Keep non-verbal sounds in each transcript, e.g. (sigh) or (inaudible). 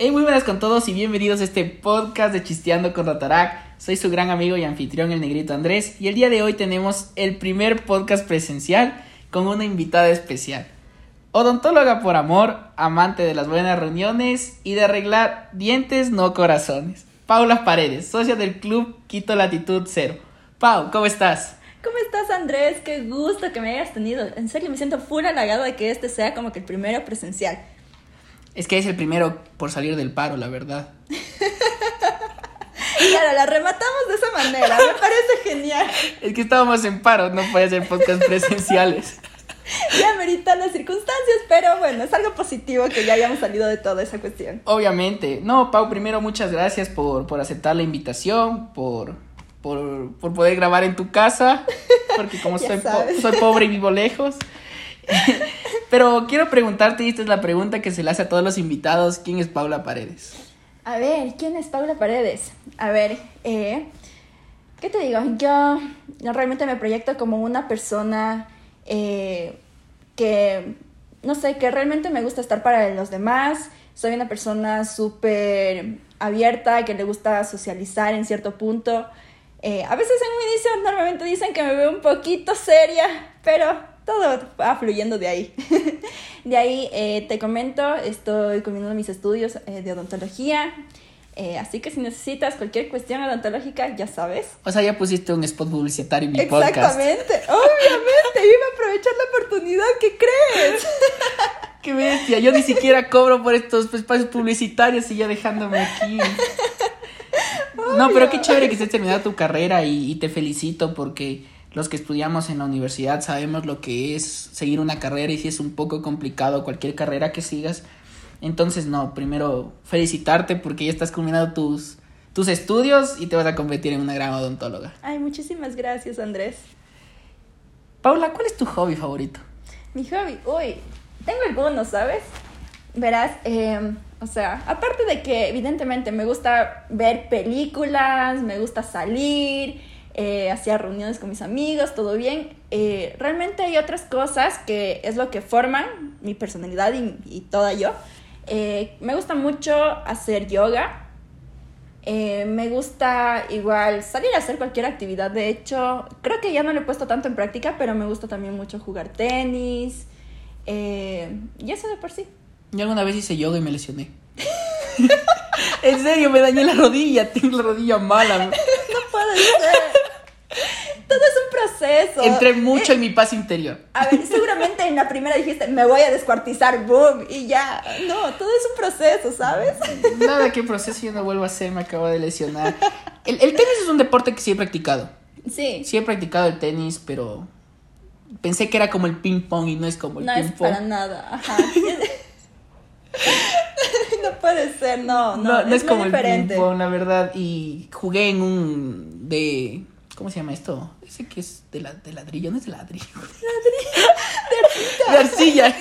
Hey, muy buenas con todos y bienvenidos a este podcast de Chisteando con Rotarac. Soy su gran amigo y anfitrión, el negrito Andrés, y el día de hoy tenemos el primer podcast presencial con una invitada especial. Odontóloga por amor, amante de las buenas reuniones y de arreglar dientes, no corazones. Paula Paredes, socia del club Quito Latitud Cero. Pau, ¿cómo estás? ¿Cómo estás, Andrés? Qué gusto que me hayas tenido. En serio, me siento full halagado de que este sea como que el primero presencial. Es que es el primero por salir del paro, la verdad. (laughs) Claro, la rematamos de esa manera. Me parece genial. Es que estábamos en paro, no puede ser podcast presenciales. (laughs) Ya meritan las circunstancias, pero bueno, es algo positivo que ya hayamos salido de toda esa cuestión. Obviamente. No, Pau, primero muchas gracias por, por aceptar la invitación, por, por, por poder grabar en tu casa, porque como (laughs) po- soy pobre y vivo lejos. (laughs) Pero quiero preguntarte, y esta es la pregunta que se le hace a todos los invitados, ¿quién es Paula Paredes? A ver, ¿quién es Paula Paredes? A ver, eh, ¿qué te digo? Yo, realmente me proyecto como una persona eh, que, no sé, que realmente me gusta estar para los demás. Soy una persona súper abierta, que le gusta socializar en cierto punto. Eh, a veces en un inicio normalmente dicen que me veo un poquito seria, pero todo va fluyendo de ahí. (laughs) de ahí eh, te comento, estoy combinando mis estudios eh, de odontología. eh, así que si necesitas cualquier cuestión odontológica, ya sabes. O sea, ya pusiste un spot publicitario en mi podcast. Exactamente, obviamente, iba a aprovechar la oportunidad, ¿qué crees? (laughs) ¡Qué bestia! Yo ni siquiera cobro por estos espacios publicitarios y ya dejándome aquí. No, pero qué chévere que estés terminando tu carrera y, y te felicito porque los que estudiamos en la universidad sabemos lo que es seguir una carrera y si es un poco complicado cualquier carrera que sigas. Entonces, no, primero felicitarte porque ya estás combinando tus, tus estudios y te vas a convertir en una gran odontóloga. Ay, muchísimas gracias, Andrés. Paula, ¿cuál es tu hobby favorito? Mi hobby, uy, tengo algunos, ¿sabes? Verás, eh, o sea, aparte de que evidentemente me gusta ver películas, me gusta salir, eh, hacer reuniones con mis amigos, todo bien, eh, realmente hay otras cosas que es lo que forman mi personalidad y, y toda yo. Eh, me gusta mucho hacer yoga, me gusta igual salir a hacer cualquier actividad. De hecho, creo que ya no lo he puesto tanto en práctica, pero me gusta también mucho jugar tenis. eh, y eso de por sí. Yo alguna vez hice yoga y me lesioné. (laughs) en serio, me dañé la rodilla, tengo la rodilla mala. No (laughs) puede ser. Es proceso. Entré mucho Eh, en mi paz interior. a ver, (laughs) seguramente en la primera dijiste, me voy a descuartizar, boom, y ya. No, todo es un proceso, ¿sabes? Nada que proceso yo no vuelvo a hacer, me acabo de lesionar. El, el tenis es un deporte que sí he practicado. Sí. Sí he practicado el tenis, pero pensé que era como el ping pong y no es como el No ping es pong. para nada. Ajá. (laughs) no puede ser, no, no. No, no es, muy como el ping pong, la verdad. Y jugué en un de ¿cómo se llama esto? Ese que es de, la, de ladrillo, no es de ladrillo. (laughs) De arcilla.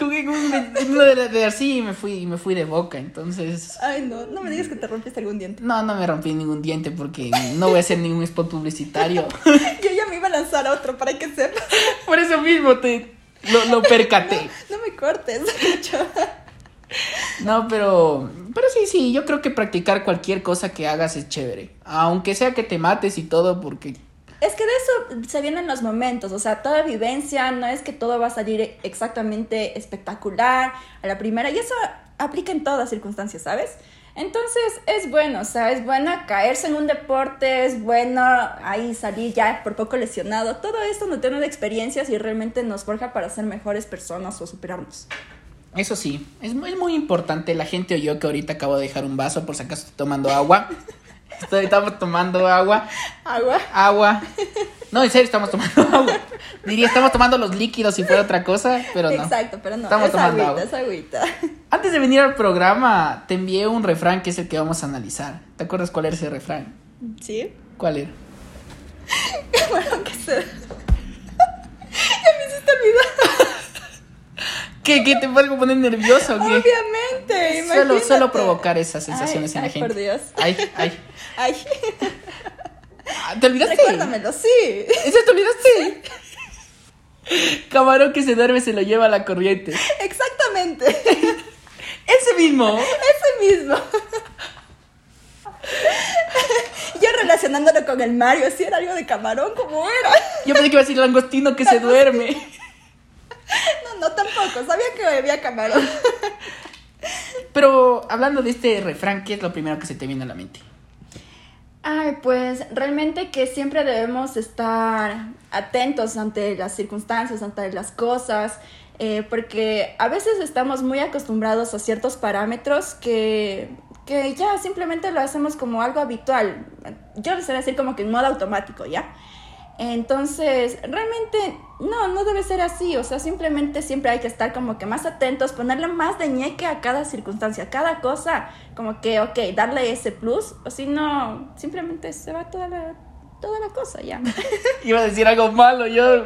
Un- en uno de, de arcilla y me fui, y me fui de boca, entonces. Ay, no, no me digas que te rompiste algún diente. No, no me rompí ningún diente porque no voy a hacer ningún spot publicitario. (laughs) Yo ya me iba a lanzar a otro para que sepas. Por eso mismo te lo, lo percaté. No me cortes, mucho. No, pero. Pero sí, sí, yo creo que practicar cualquier cosa que hagas es chévere. Aunque sea que te mates y todo, porque. Es que de eso se vienen los momentos, o sea, toda vivencia, no es que todo va a salir exactamente espectacular a la primera, y eso aplica en todas circunstancias, ¿sabes? Entonces es bueno, o sea, es bueno caerse en un deporte, es bueno ahí salir ya por poco lesionado, todo esto nos tiene experiencias y realmente nos forja para ser mejores personas o superarnos. Eso sí, es muy, es muy importante. La gente oyó que ahorita acabo de dejar un vaso, por si acaso estoy tomando agua. (laughs) Estoy, estamos tomando agua. Agua. Agua. No, en serio, estamos tomando (laughs) agua. Diría, estamos tomando los líquidos si fuera otra cosa, pero no. Exacto, pero no, Estamos es tomando agüita, agua. es agüita. Antes de venir al programa, te envié un refrán que es el que vamos a analizar. ¿Te acuerdas cuál era ese refrán? ¿Sí? ¿Cuál era? (laughs) Bueno, que se... ya me hiciste olvidar. ¿Qué? ¿Qué te puedo poner nervioso? qué? Obviamente, Solo, imagínate. solo provocar esas sensaciones Ay, en la ay, gente. por Dios. Ay, ay. Ay, Ah, ¿Te olvidaste? recuérdamelo, sí. ¿Eso te olvidaste? Camarón que se duerme se lo lleva a la corriente. Exactamente. Ese mismo. Ese mismo. Yo relacionándolo con el Mario, si era algo de camarón, como era? Yo pensé que iba a decir langostino que se duerme. No, no, tampoco. Sabía que bebía camarón. Pero hablando de este refrán, ¿qué es lo primero que se te viene a la mente? Ay, pues realmente que siempre debemos estar atentos ante las circunstancias, ante las cosas, eh, porque a veces estamos muy acostumbrados a ciertos parámetros que, que ya simplemente lo hacemos como algo habitual. Yo les voy a decir como que en modo automático, ¿ya? Entonces, realmente no, no debe ser así, o sea, simplemente siempre hay que estar como que más atentos, ponerle más de ñeque a cada circunstancia, a cada cosa, como que, ok, darle ese plus, o si no, simplemente se va toda la, toda la cosa ya. (laughs) Iba a decir algo malo, yo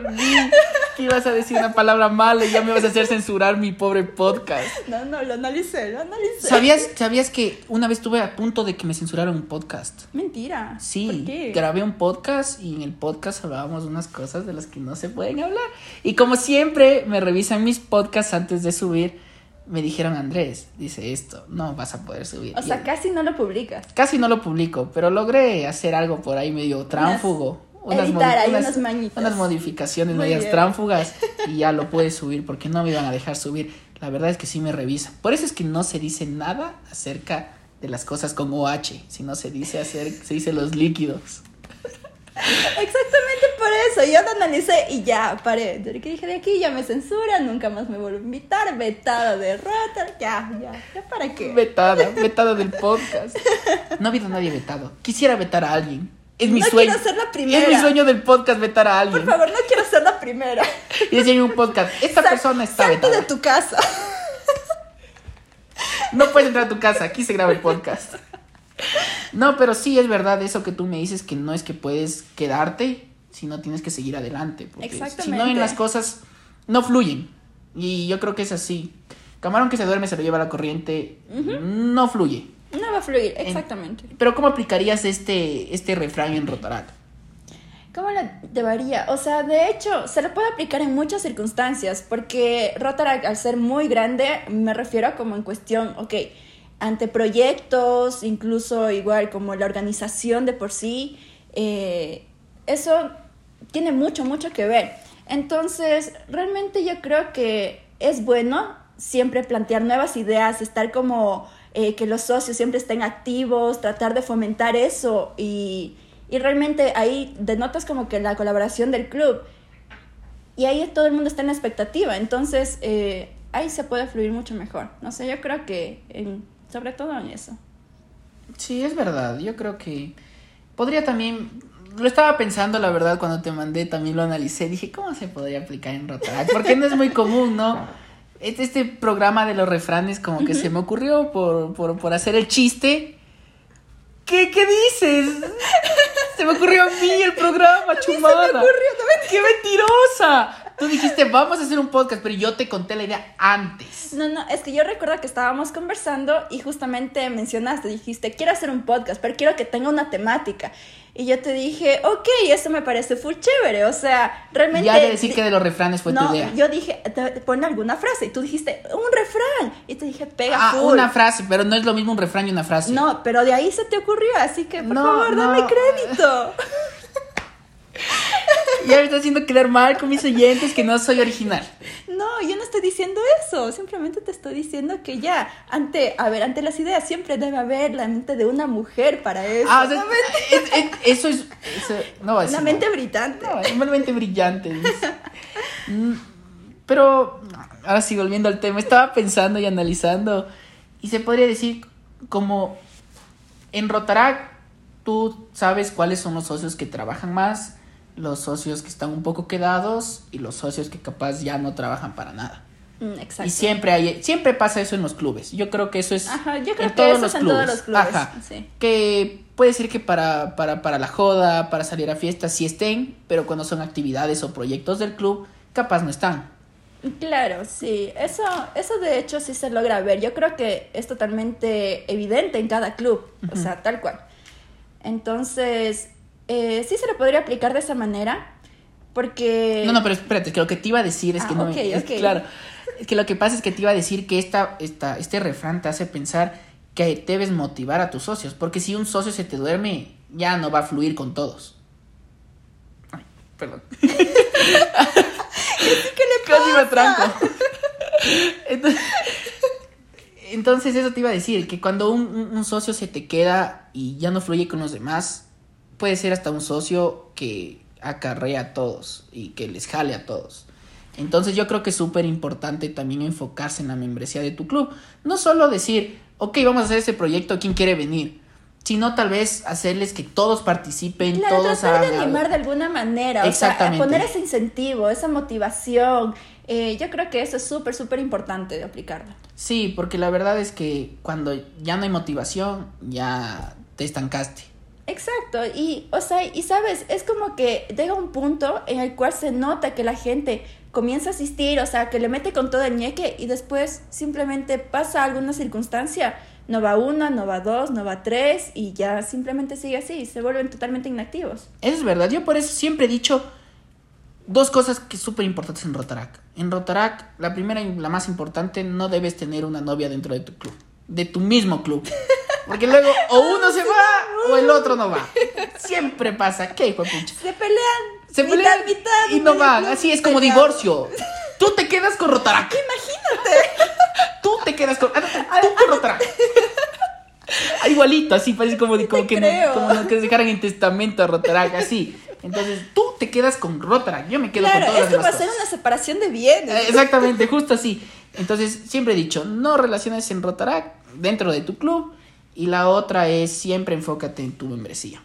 que ibas a decir una palabra mala y ya me vas a hacer censurar mi pobre podcast. No, no, lo analicé, lo analicé. ¿Sabías, ¿Sabías que una vez estuve a punto de que me censuraran un podcast? Mentira. Sí, ¿Por qué? grabé un podcast y en el podcast hablábamos de unas cosas de las que no se pueden hablar. Y como siempre me revisan mis podcasts antes de subir, me dijeron, Andrés, dice esto, no vas a poder subir. O Y sea, casi no lo publicas. Casi no lo publico, pero logré hacer algo por ahí medio tránfugo. modi- unas mañitas. unas modificaciones Muy medias bien. tránfugas y ya lo (laughs) pude subir porque no me iban a dejar subir. La verdad es que sí me revisan. Por eso es que no se dice nada acerca de las cosas con OH, sino se dice hacer, se dice los líquidos. Exactamente por eso, yo lo analicé y ya, paré. Desde que dije de aquí ya me censuran, nunca más me vuelvo a invitar, vetada de rota, ya, ya, ya para qué. Vetada, (laughs) vetada del podcast. No ha habido nadie vetado. Quisiera vetar a alguien. Es mi No sueño. quiero ser la primera. Es mi sueño del podcast vetar a alguien. Por favor, no quiero ser la primera. (laughs) Y decir en un podcast, esta persona está vetada. de tu casa. No puedes entrar a tu casa, aquí se graba el podcast. No, pero sí es verdad eso que tú me dices, que no es que puedes quedarte, sino tienes que seguir adelante. Porque si no, Exactamente. en las cosas no fluyen. Y yo creo que es así. Camarón que se duerme se lo lleva la corriente, no fluye. No va a fluir, exactamente. Pero ¿cómo aplicarías este, este refrán en Rotarac? ¿Cómo lo debería? O sea, de hecho, se le puede aplicar en muchas circunstancias, porque Rotaract, al ser muy grande, me refiero a como en cuestión, ok, ante proyectos, incluso igual como la organización de por sí, eh, eso tiene mucho, mucho que ver. Entonces, realmente yo creo que es bueno siempre plantear nuevas ideas, estar como eh, que los socios siempre estén activos, tratar de fomentar eso y, y realmente ahí denotas como que la colaboración del club y ahí todo el mundo está en la expectativa, entonces eh, ahí se puede fluir mucho mejor. No sé, yo creo que en, sobre todo en eso. Sí, es verdad. Yo creo que podría también. Lo estaba pensando, la verdad, cuando te mandé, también lo analicé. Dije, ¿cómo se podría aplicar en Rotaract? Porque no es muy común, ¿no? Este, este programa de los refranes, como que se me ocurrió por, por, por hacer el chiste. ¿Qué, qué dices? Se me ocurrió a mí el programa, (laughs) chumada. ¡Qué mentirosa! Tú dijiste, vamos a hacer un podcast, pero yo te conté la idea antes. No, no, es que yo recuerdo que estábamos conversando y justamente mencionaste, dijiste, quiero hacer un podcast, pero quiero que tenga una temática. Y yo te dije, ok, eso me parece full chévere, o sea, realmente... Ya de decir que de los refranes fue no, tu idea. yo dije, pon alguna frase, y tú dijiste, un refrán, y te dije, pega Ah, full. una frase, pero no es lo mismo un refrán y una frase. No, pero de ahí se te ocurrió, así que por No, favor, dame crédito. (laughs) (laughs) Ya me está haciendo quedar mal con mis oyentes que no soy original. No, yo no estoy diciendo eso, simplemente te estoy diciendo que ya, ante, a ver, ante las ideas siempre debe haber la mente de una mujer para eso. Ah, o sea, es- es- eso es. eso- no a una mente brillante. No, es una mente brillante. Mm, Pero, ahora sí, volviendo al tema, estaba pensando y analizando. Y se podría decir, como en Rotarac, tú sabes cuáles son los socios que trabajan más, los socios que están un poco quedados y los socios que capaz ya no trabajan para nada. Mm, exacto. Y siempre hay, siempre pasa eso en los clubes. Yo creo que eso es Ajá, yo creo en que todos eso los es en clubes. todos los clubes, Ajá. sí. Que puede ser que para, para, para la joda, para salir a fiestas sí estén, pero cuando son actividades o proyectos del club, capaz no están. Claro, sí, eso, eso de hecho sí se logra ver. Yo creo que es totalmente evidente en cada club, o sea, tal cual. Entonces, eh, sí se le podría aplicar de esa manera, porque... No, no, pero espérate, que lo que te iba a decir es Ah, que no. ok, es- ok. Claro. Es que lo que pasa es que te iba a decir que esta, esta, este refrán te hace pensar que debes motivar a tus socios, porque si un socio se te duerme, ya no va a fluir con todos. Ay, perdón. (laughs) ¿Qué le Casi me tranco. Entonces, entonces eso te iba a decir, que cuando un- un socio se te queda y ya no fluye con los demás, puede ser hasta un socio que acarrea a todos y que les jale a todos. Entonces yo creo que es súper importante también enfocarse en la membresía de tu club. No solo decir, ok, vamos a hacer este proyecto, ¿quién quiere venir? Sino tal vez hacerles que todos participen, Claro, todos tratar de hagan- animar de alguna manera, Exactamente. o sea, poner ese incentivo, esa motivación. Eh, yo creo que eso es súper, súper importante de aplicarlo. Sí, porque la verdad es que cuando ya no hay motivación, ya te estancaste. Exacto, y o sea, y sabes, es como que llega un punto en el cual se nota que la gente comienza a asistir, o sea, que le mete con todo el ñeque y después simplemente pasa alguna circunstancia, no va una, no va dos, no va tres y ya simplemente sigue así, se vuelven totalmente inactivos. Es verdad. Yo por eso siempre he dicho dos cosas que súper importantes en Rotarac. En Rotarac, la primera y la más importante, no debes tener una novia dentro de tu club. De tu mismo club. (laughs) Porque luego o uno se va o el otro no va. (laughs) Siempre pasa. ¿Qué hijo de pucha? Se pelean, Se mitad, pelean mitad, y no van. Así es como divorcio. (laughs) Tú te quedas con Rotarac. Imagínate. (laughs) Tú te quedas con. ah, Tú con Rotarac. Ah, Igualito, así parece como, como que, como no- que dejaran en testamento a Rotarac, así. Entonces tú te quedas con Rotarac, yo me quedo Claro, con todas es las como hacer una separación de bienes. Eh, Exactamente, justo así. Entonces, siempre he dicho, no relaciones en Rotarac dentro de tu club. Y la otra es siempre enfócate en tu membresía.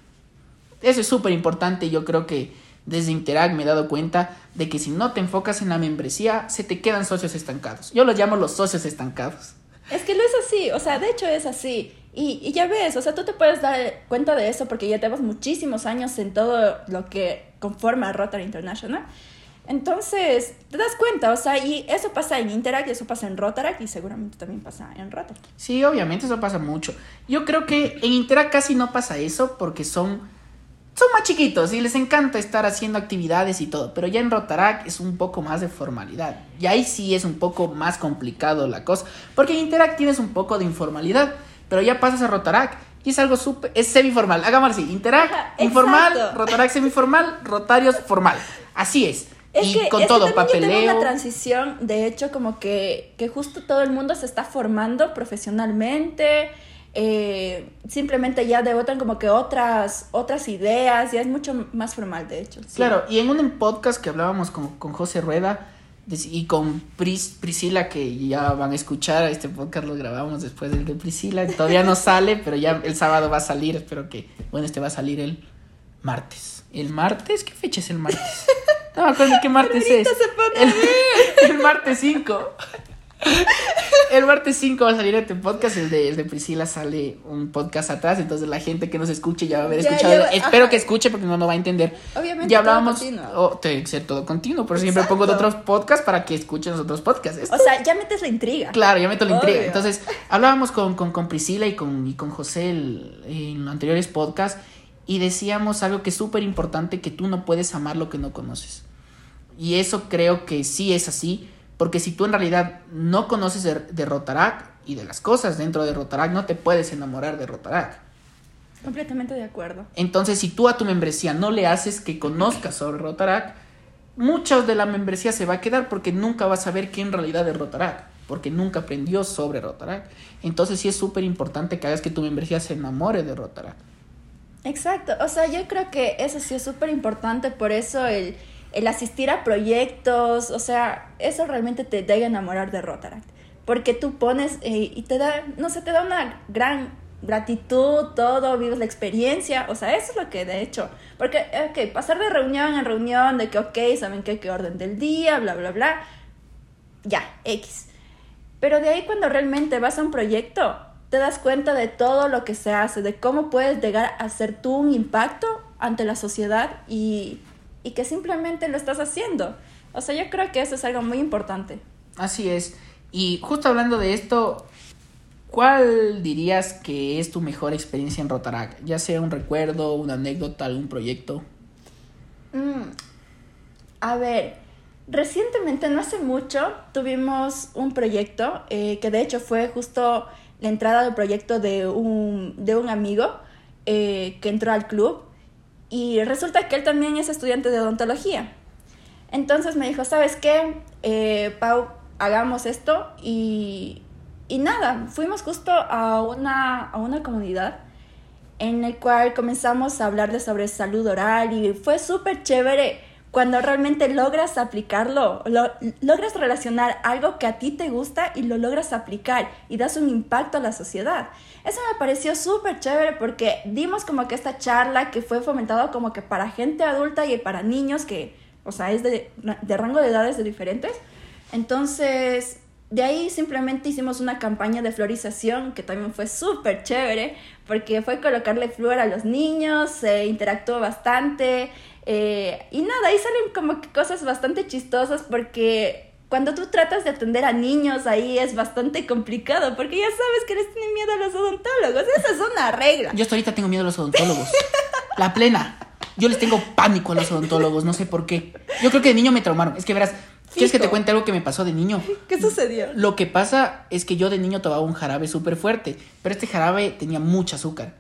Eso es súper importante. Yo creo que desde Interac me he dado cuenta de que si no te enfocas en la membresía, se te quedan socios estancados. Yo los llamo los socios estancados. Es que lo es así, o sea, de hecho es así. Y, y ya ves, o sea, tú te puedes dar cuenta de eso porque ya tenemos muchísimos años en todo lo que conforma Rotary International. Entonces, te das cuenta, o sea, y eso pasa en Interact, y eso pasa en Rotaract y seguramente también pasa en Rotary. Sí, obviamente eso pasa mucho. Yo creo que en Interac casi no pasa eso porque son, son más chiquitos y les encanta estar haciendo actividades y todo. Pero ya en Rotarac es un poco más de formalidad. Y ahí sí es un poco más complicado la cosa. Porque en Interac tienes un poco de informalidad. Pero ya pasas a Rotarac y es algo súper, es semiformal. Hagámoslo así, Interac Ajá, informal, exacto. Rotarac semiformal, Rotarios formal. Así es. Es y que, con es que todo, también yo tengo papeleo. una transición, de hecho, como que, que justo todo el mundo se está formando profesionalmente, eh, simplemente ya devotan como que otras, otras ideas, ya es mucho más formal, de hecho. sí. Claro, y en un podcast que hablábamos con, con José Rueda y con Pris, Priscila, que ya van a escuchar, este podcast lo grabamos después del de Priscila, todavía no (laughs) sale, pero ya el sábado va a salir, espero que, bueno, este va a salir el martes. ¿El martes? ¿Qué fecha es el martes? (laughs) No me acuerdo qué martes es. Ahorita se pone El, (laughs) el martes 5. El martes 5 va a salir este podcast, el de, el de Priscila sale un podcast atrás, entonces la gente que nos escuche ya va a haber Ya, escuchado. ya Espero ajá. que escuche porque no, no va a entender. Obviamente Ya todo hablábamos, continuo. oh, tiene que ser todo continuo, por eso siempre pongo de otros podcasts para que escuchen los otros podcasts. Esto- O sea, ya metes la intriga. Claro, ya meto la intriga. Entonces, hablábamos con, con, con Priscila y con, y con José el- en anteriores podcasts y decíamos algo que es súper importante, que tú no puedes amar lo que no conoces. Y eso creo que sí es así, porque si tú en realidad no conoces de, de y de las cosas dentro de Rotarac, no te puedes enamorar de Rotarac. Completamente de acuerdo. Entonces, si tú a tu membresía no le haces que conozcas sobre Rotarac, muchos de la membresía se va a quedar porque nunca vas a saber qué en realidad es Rotarac, porque nunca aprendió sobre Rotarac. Entonces, sí es súper importante que hagas que tu membresía se enamore de Rotarac. Exacto, o sea, yo creo que eso sí es súper importante, por eso el, el asistir a proyectos, o sea, eso realmente te debe enamorar de Rotaract, porque tú pones eh, y te da, no sé, te da una gran gratitud, todo, vives la experiencia, o sea, eso es lo que de hecho, porque, ok, pasar de reunión en reunión, de que, ok, saben qué, qué orden del día, bla, bla, bla, ya, X. Pero de ahí cuando realmente vas a un proyecto, te das cuenta de todo lo que se hace, de cómo puedes llegar a hacer tú un impacto ante la sociedad y, y que simplemente lo estás haciendo. O sea, yo creo que eso es algo muy importante. Así es. Y justo hablando de esto, ¿cuál dirías que es tu mejor experiencia en Rotarac? Ya sea un recuerdo, una anécdota, algún proyecto. Mm, A ver, Recientemente, no hace mucho, tuvimos un proyecto eh, que de hecho fue justo la entrada del proyecto de un, de un amigo eh, que entró al club y resulta que él también es estudiante de odontología. Entonces me dijo, ¿sabes qué? Eh, Pau, hagamos esto y, y nada, fuimos justo a una, a una comunidad en la cual comenzamos a hablar de sobre salud oral y fue súper chévere cuando realmente logras aplicarlo, lo, logras relacionar algo que a ti te gusta y lo logras aplicar y das un impacto a la sociedad. Eso me pareció súper chévere porque dimos como que esta charla que fue fomentado como que para gente adulta y para niños que, o sea, es de, de rango de edades de diferentes. Entonces, de ahí simplemente hicimos una campaña de florización que también fue súper chévere porque fue colocarle flor a los niños, se interactuó bastante eh, y nada, ahí salen como que cosas bastante chistosas porque cuando tú tratas de atender a niños ahí es bastante complicado porque ya sabes que les tienen miedo a los odontólogos, esa es una regla. Yo hasta ahorita tengo miedo a los odontólogos, la plena. Yo les tengo pánico a los odontólogos, no sé por qué. Yo creo que de niño me traumaron. Es que verás, ¿Quieres que te cuente algo que me pasó de niño? (laughs) ¿Qué sucedió? Lo que pasa es que yo de niño tomaba un jarabe súper fuerte, pero este jarabe tenía mucha azúcar.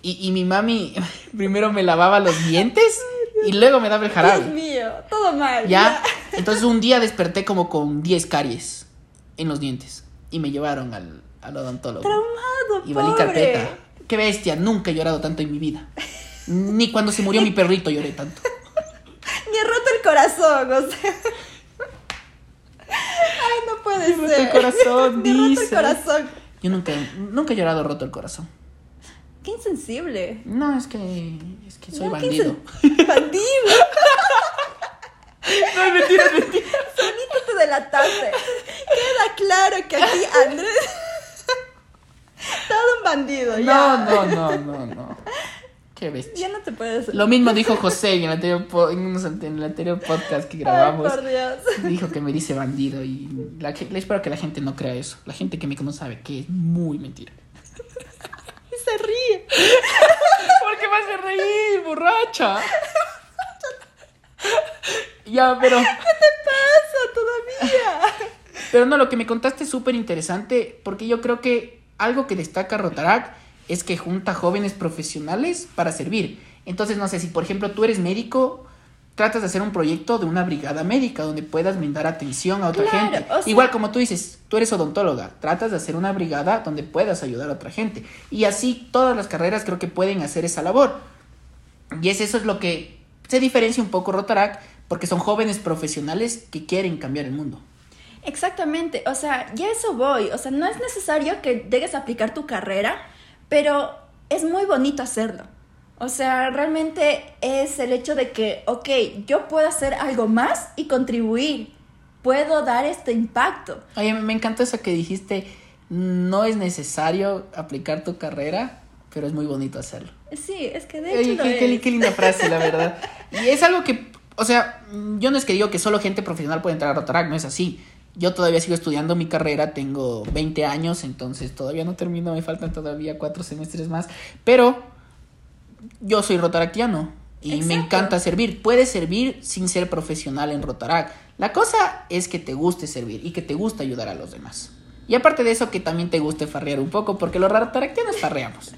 Y, y, mi mami (laughs) primero me lavaba los dientes y luego me daba el jarabe. Dios mío, todo mal. ¿Ya? Entonces un día desperté como con 10 caries en los dientes y me llevaron al, al odontólogo. Traumado, Y valí carpeta. Qué bestia, nunca he llorado tanto en mi vida. Ni cuando se murió mi perrito lloré tanto. (laughs) Ni he roto el corazón, o sea. Ay, no puede ser. roto el corazón, (laughs) Me roto el corazón. Yo nunca, nunca he llorado roto el corazón. Qué insensible. No, es que, es que soy No, bandido. insen- Bandido. (laughs) No, es mentira, es mentira. Solito te delataste. Queda claro que aquí Andrés. (laughs) Todo un bandido, No, ya. no, no, no, no. Qué bestia. Ya no te puedes. Lo mismo dijo José en el anterior, po- en unos ante- en el anterior podcast que Ay, grabamos. por Dios. Dijo que me dice bandido y la, espero que la gente no crea eso. La gente que me conoce sabe que es muy mentira. (laughs) Y se ríe. ¿Por qué me hace reír, borracha? ya, pero... Pasa todavía. Pero no, lo que me contaste es súper interesante porque yo creo que algo que destaca Rotarac es que junta jóvenes profesionales para servir. Entonces, no sé, si por ejemplo tú eres médico, tratas de hacer un proyecto de una brigada médica donde puedas brindar atención a otra Claro, gente. o sea- Igual como tú dices, tú eres odontóloga, tratas de hacer una brigada donde puedas ayudar a otra gente. Y así todas las carreras creo que pueden hacer esa labor. Y es eso es lo que se diferencia un poco Rotarac porque son jóvenes profesionales que quieren cambiar el mundo. Exactamente, o sea, ya eso voy, o sea, no es necesario que llegues a aplicar tu carrera, pero es muy bonito hacerlo. O sea, realmente es el hecho de que, ok, yo puedo hacer algo más y contribuir, puedo dar este impacto. Oye, me encanta eso que dijiste, no es necesario aplicar tu carrera, pero es muy bonito hacerlo. Sí, es que de hecho Oye, lo qué, es. qué linda frase, la verdad. Y es algo que, o sea, yo no es que digo que solo gente profesional puede entrar a Rotarac, no es así. Yo todavía sigo estudiando mi carrera, tengo 20 años, entonces todavía no termino, me faltan todavía cuatro semestres más, pero yo soy rotaractiano y me encanta servir. Puedes servir sin ser profesional en Rotarac. La cosa es que te guste servir y que te guste ayudar a los demás. Y aparte de eso, que también te guste farrear un poco, porque los rotaractianos farreamos.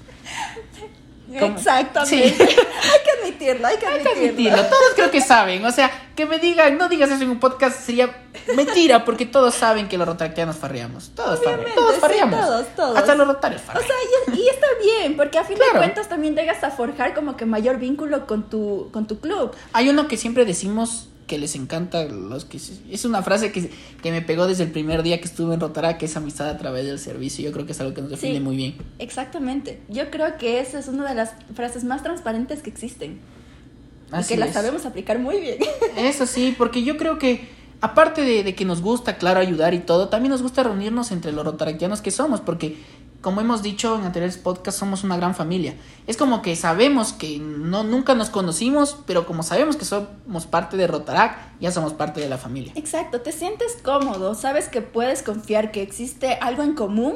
¿Cómo? Exactamente. Sí. (laughs) hay que admitirlo, hay que Hay que admitirlo. todos creo que saben. O sea, que me digan, no digas eso en un podcast sería mentira, porque todos saben que los rotaractianos farreamos. Todos farreamos. Todos sí, farreamos. todos, todos. Hasta los rotarios O farrean. sea, y, y está bien, porque a fin Claro. de cuentas también llegas a forjar como que mayor vínculo con tu, con tu club. Hay uno que siempre decimos que les encanta los que es una frase que, que me pegó desde el primer día que estuve en Rotarac, que es amistad a través del servicio. Yo creo que es algo que nos define Sí. muy bien. Exactamente. Yo creo que esa es una de las frases más transparentes que existen. Así y que la es. sabemos aplicar muy bien. (laughs) Eso sí, porque yo creo que aparte de, de que nos gusta, claro, ayudar y todo, también nos gusta reunirnos entre los rotaractianos que somos, porque como hemos dicho en anteriores podcasts, somos una gran familia. Es como que sabemos que no nunca nos conocimos, pero como sabemos que somos parte de Rotarac, ya somos parte de la familia. Exacto, te sientes cómodo, sabes que puedes confiar que existe algo en común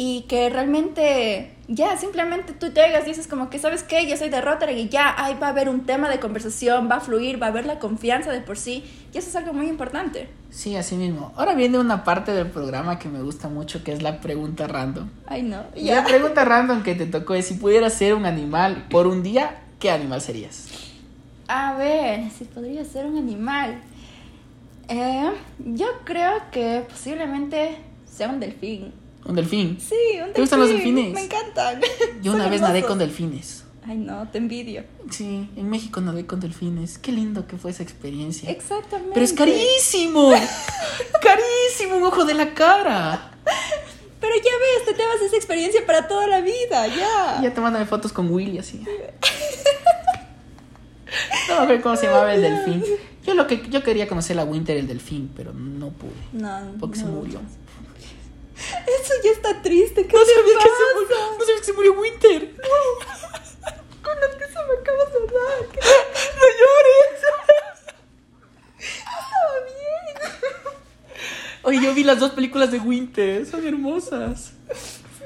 y que realmente ya simplemente tú llegas y dices como que sabes qué, yo soy de Rotary y ya ahí va a haber un tema de conversación, va a fluir, va a haber la confianza de por sí y eso es algo muy importante. Sí, así mismo. Ahora viene una parte del programa que me gusta mucho que es la pregunta random. Ay no, Y La ya. pregunta random que te tocó es si pudieras ser un animal por un día, ¿qué animal serías? A ver, si podría ser un animal. Eh, yo creo que posiblemente sea un delfín. Un delfín. Sí, un delfín. ¿Te gustan los delfines? Me encantan. (laughs) Yo Son una vez nadé con delfines. Ay, no, te envidio. Sí, en México nadé con delfines. Qué lindo que fue esa experiencia. Exactamente. Pero es carísimo. (laughs) carísimo, un ojo de la cara. Pero ya ves, te llevas esa experiencia para toda la vida, ya. Ya tomándome fotos con Willy así. (laughs) No me acuerdo cómo se llamaba el delfín. Yo lo que yo quería conocer la Winter el delfín, pero no pude. No, Porque se no. Eso ya está triste. ¿Qué No te sabía, que se murió, no sabía que se murió Winter. Con lo que se me acaba de dar. ¿Qué No llores. estaba bien? Oye, yo vi las dos películas de Winter, son hermosas.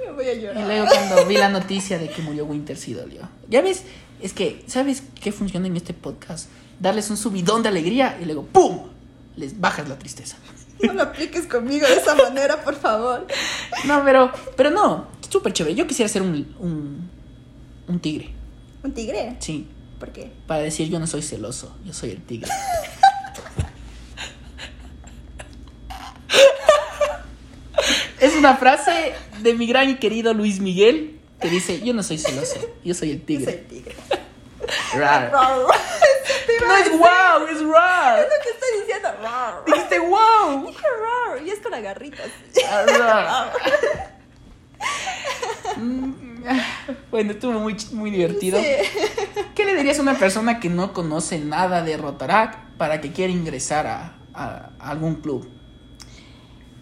Me voy a Y llorar. luego cuando vi la noticia de que murió Winter sí dolió. Ya ves, es que, ¿sabes qué funciona en este podcast? Darles un subidón de alegría y luego ¡pum! Les bajas la tristeza. (laughs) No lo apliques conmigo de esa manera, por favor. No, pero, pero no, súper chévere. Yo quisiera ser un, un, un tigre, ¿Un tigre? sí. ¿Por qué? Para decir yo no soy celoso, yo soy el tigre. (laughs) Es una frase de mi gran y querido Luis Miguel que dice, yo no soy celoso, yo soy el Yo soy tigre. el tigre. (laughs) Rar. No es wow, es rar. Es lo que estoy diciendo. Rar. Dijiste wow. Y es con agarritas. (laughs) Bueno, estuvo muy, muy divertido. Sí. ¿Qué le dirías a una persona que no conoce nada de Rotarac para que quiera ingresar a, a- a algún club?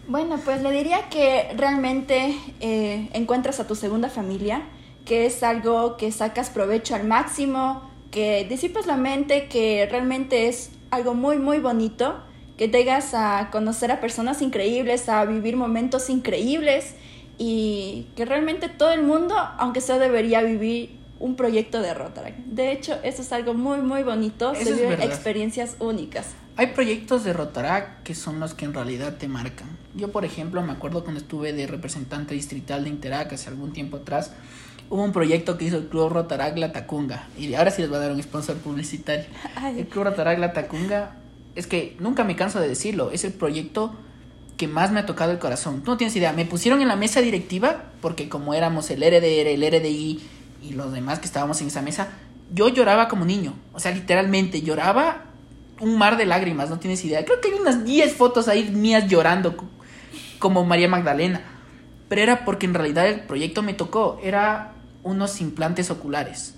Bueno, pues le diría que realmente eh, encuentras a tu segunda familia, que es algo que sacas provecho al máximo, que disipas la mente, que realmente es algo muy, muy bonito, que llegas a conocer a personas increíbles, a vivir momentos increíbles y que realmente todo el mundo, aunque sea, debería vivir un proyecto de Rotaract. De hecho, eso es algo muy, muy bonito, Eso se viven experiencias únicas. Hay proyectos de Rotarac que son los que en realidad te marcan. Yo, por ejemplo, me acuerdo cuando estuve de representante distrital de Interac hace algún tiempo atrás, hubo un proyecto que hizo el Club Rotarac La Tacunga. Y ahora sí les voy a dar un sponsor publicitario. (laughs) Ay. El Club Rotarac La Tacunga, es que nunca me canso de decirlo, es el proyecto que más me ha tocado el corazón. Tú no tienes idea, me pusieron en la mesa directiva porque como éramos el RDR, el RDI y los demás que estábamos en esa mesa, yo lloraba como niño. O sea, literalmente lloraba un mar de lágrimas, no tienes idea. Creo que hay unas 10 fotos ahí mías llorando co- como María Magdalena. Pero era porque en realidad el proyecto me tocó, era unos implantes oculares.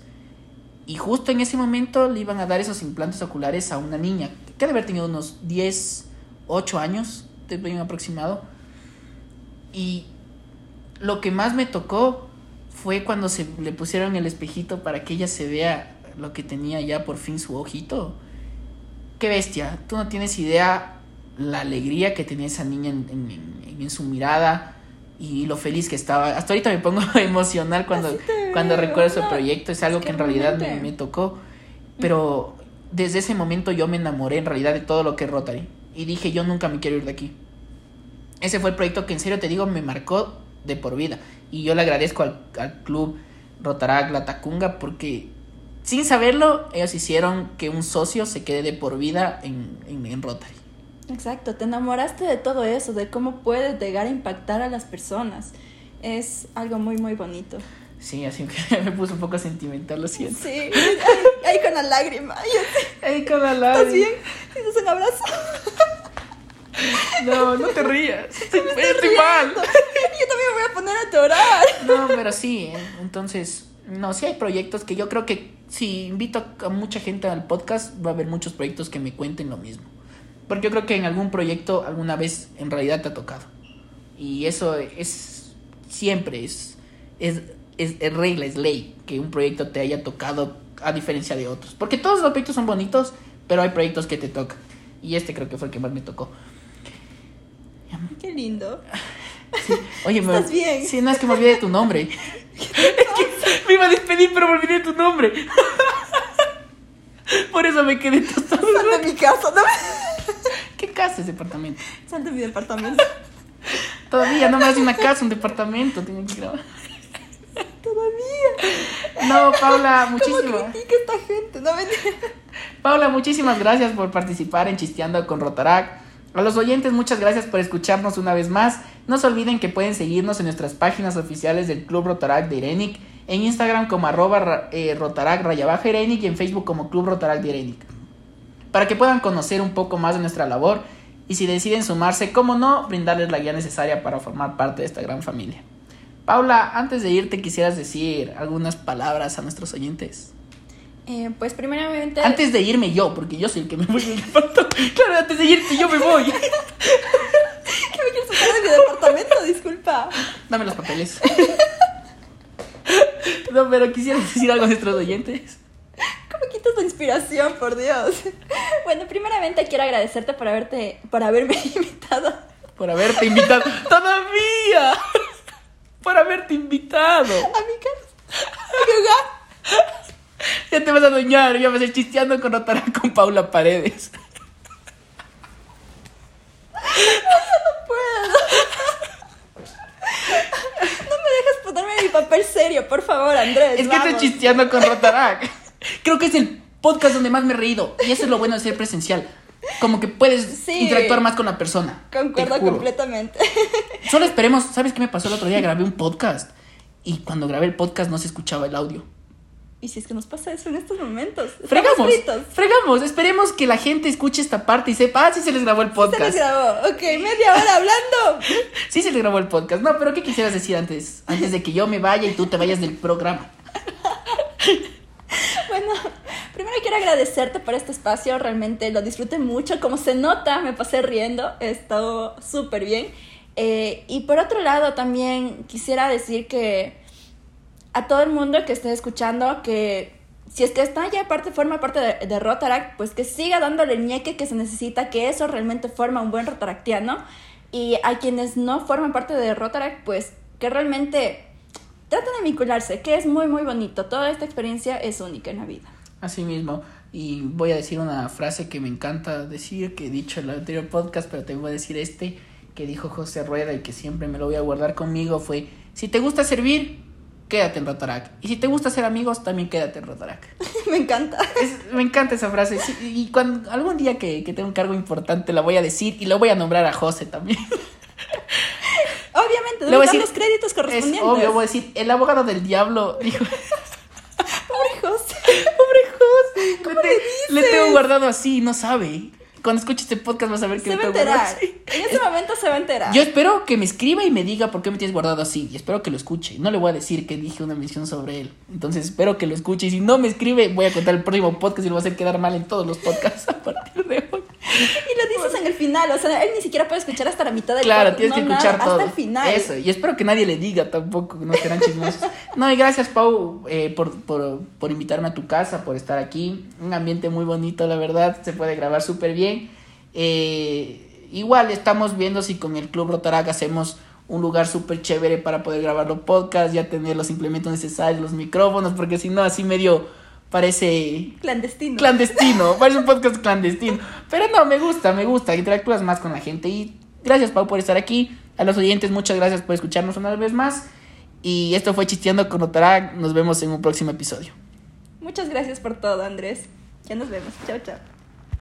Y justo en ese momento le iban a dar esos implantes oculares a una niña, que debe haber tenido unos 10, 8 años, de bien aproximado. Y lo que más me tocó fue cuando se le pusieron el espejito para que ella se vea lo que tenía ya por fin su ojito. Qué bestia, tú no tienes idea la alegría que tenía esa niña en, en- en- en su mirada y lo feliz que estaba. Hasta ahorita me pongo (laughs) emocional cuando, te cuando recuerdo ese proyecto, es algo que, en realidad me, me tocó. Pero desde ese momento yo me enamoré en realidad de todo lo que es Rotary y dije yo nunca me quiero ir de aquí. Ese fue el proyecto que en serio te digo me marcó de por vida. Y yo le agradezco al, al club Rotarac La Tacunga porque sin saberlo ellos hicieron que un socio se quede de por vida en, en, en Rotary. Exacto, te enamoraste de todo eso, de cómo puedes llegar a impactar a las personas. Es algo muy, muy bonito. Sí, así que (laughs) me puso un poco sentimental, lo siento. Sí, ahí, ahí con la lágrima. Ay, con la ¿Estás lágrima. bien? ¿Tienes un abrazo? No, no te rías. (laughs) Estoy, Estoy mal. (laughs) Yo también me voy a poner a llorar. No, pero sí, ¿eh? entonces, no, sí hay proyectos que yo creo que si invito a, a mucha gente al podcast, va a haber muchos proyectos que me cuenten lo mismo. Porque yo creo que en algún proyecto alguna vez en realidad te ha tocado. Y eso es siempre, es, es, es, es regla, es ley, que un proyecto te haya tocado a diferencia de otros. Porque todos los proyectos son bonitos, pero hay proyectos que te tocan. Y este creo que fue el que más me tocó. Qué lindo. Sí. Oye, me- ¿Estás bien? Sí, no es que me olvidé de tu nombre. (laughs) (laughs) es que me iba a despedir, pero me olvidé de tu nombre. (laughs) Por eso me quedé tostado. Sal de mi casa, no me... ¿Qué casa es departamento? Sal de mi departamento. Todavía no me hace una casa, un departamento. Tienen que grabar. Todavía. No, Paula, (laughs) ¿Cómo muchísimas. critica esta gente? No me Paula, muchísimas gracias por participar en Chisteando con Rotarac. A los oyentes, muchas gracias por escucharnos una vez más. No se olviden que pueden seguirnos en nuestras páginas oficiales del Club Rotarac de Irenic, en Instagram como arroba eh, Rotarac Irenic y en Facebook como Club Rotarac de Irenic. Para que puedan conocer un poco más de nuestra labor y si deciden sumarse, como no, brindarles la guía necesaria para formar parte de esta gran familia. Paula, antes de irte, quisieras decir algunas palabras a nuestros oyentes. Eh, pues primeramente... Antes de irme yo, porque yo soy el que me voy del departamento. (laughs) Claro, antes de irte yo me voy. (laughs) ¿Qué me quieres sacar de mi departamento? Disculpa. Dame los papeles. (laughs) No, pero quisiera decir algo a nuestros oyentes. ¿Cómo quitas la inspiración, por Dios? Bueno, primeramente quiero agradecerte por haberte, por haberme invitado. Por haberte invitado. ¡Todavía! Por haberte invitado. A mi casa. A mi hogar. Ya te vas a doñar, ya vas a ir chisteando con Rotarán con Paula Paredes. No me dejes ponerme mi papel serio, por favor, Andrés. Es que estoy chisteando con Rotarac. Creo que es el podcast donde más me he reído. Y eso es lo bueno de ser presencial. Como que puedes Sí. interactuar más con la persona. Concuerdo completamente. Solo esperemos, ¿sabes qué me pasó el otro día? Grabé un podcast y cuando grabé el podcast no se escuchaba el audio. ¿Y si es que nos pasa eso en estos momentos? Fregamos, fregamos, esperemos que la gente escuche esta parte y sepa, ah, sí se les grabó el Se podcast. les grabó. Ok, media hora hablando. (laughs) Sí se les grabó el podcast. No, pero ¿qué quisieras decir antes? Antes de que yo me vaya y tú te vayas del programa. (laughs) Bueno, primero quiero agradecerte por este espacio, realmente lo disfruté mucho, como se nota, me pasé riendo, estuvo súper bien. Eh, y por otro lado, también quisiera decir que a todo el mundo que esté escuchando, que si es que está ya parte, forma parte de, de Rotaract, pues que siga dándole el ñeque que se necesita, que eso realmente forma un buen rotaractiano. Y a quienes no forman parte de Rotaract, pues que realmente traten de vincularse, que es muy, muy bonito. Toda esta experiencia es única en la vida. Así mismo. Y voy a decir una frase que me encanta decir, que he dicho en el anterior podcast, pero te voy a decir este, que dijo José Rueda y que siempre me lo voy a guardar conmigo, fue, si te gusta servir, quédate en Rotarac. Y si te gusta ser amigos, también quédate en Rotarac. (laughs) Me encanta. Es- me encanta esa frase. sí, y cuando algún día que, que tenga un cargo importante la voy a decir y lo voy a nombrar a José también. (laughs) Obviamente, Le voy a debes dar decir- los créditos Es correspondientes. obvio, voy a decir, el abogado del diablo (laughs) dijo, Pobre José. pobre José, ¿Cómo le, te- le le dices? tengo guardado así, no sabe. Cuando escuche este podcast vas a ver que Se va a enterar. En ese momento se va a enterar. Yo espero que me escriba y me diga por qué me tienes guardado así. Y espero que lo escuche. No le voy a decir que dije una mención sobre él. Entonces espero que lo escuche. Y si no me escribe, voy a contar el próximo podcast y lo voy a hacer quedar mal en todos los podcasts (laughs) a partir de hoy. (laughs) Y lo dices en el final. O sea, él ni siquiera puede escuchar hasta la mitad del Claro, podcast, tienes que escuchar nada, todo. Hasta el final. Eso, y espero que nadie le diga tampoco, no serán chismosos. (laughs) no, y gracias, Pau, eh, por, por, por invitarme a tu casa, por estar aquí. Un ambiente muy bonito, la verdad, se puede grabar súper bien. Eh, igual estamos viendo si con el Club Rotarac hacemos un lugar súper chévere para poder grabar los podcasts, ya tener los implementos necesarios, los micrófonos, porque si no, así medio parece Clandestino. clandestino, (laughs) parece un podcast clandestino. Pero no, me gusta, me gusta, interactúas más con la gente. Y gracias, Pau, por estar aquí. A los oyentes, muchas gracias por escucharnos una vez más. Y esto fue Chisteando con Otarac. Nos vemos en un próximo episodio. Muchas gracias por todo, Andrés. Ya nos vemos. Chao, chao.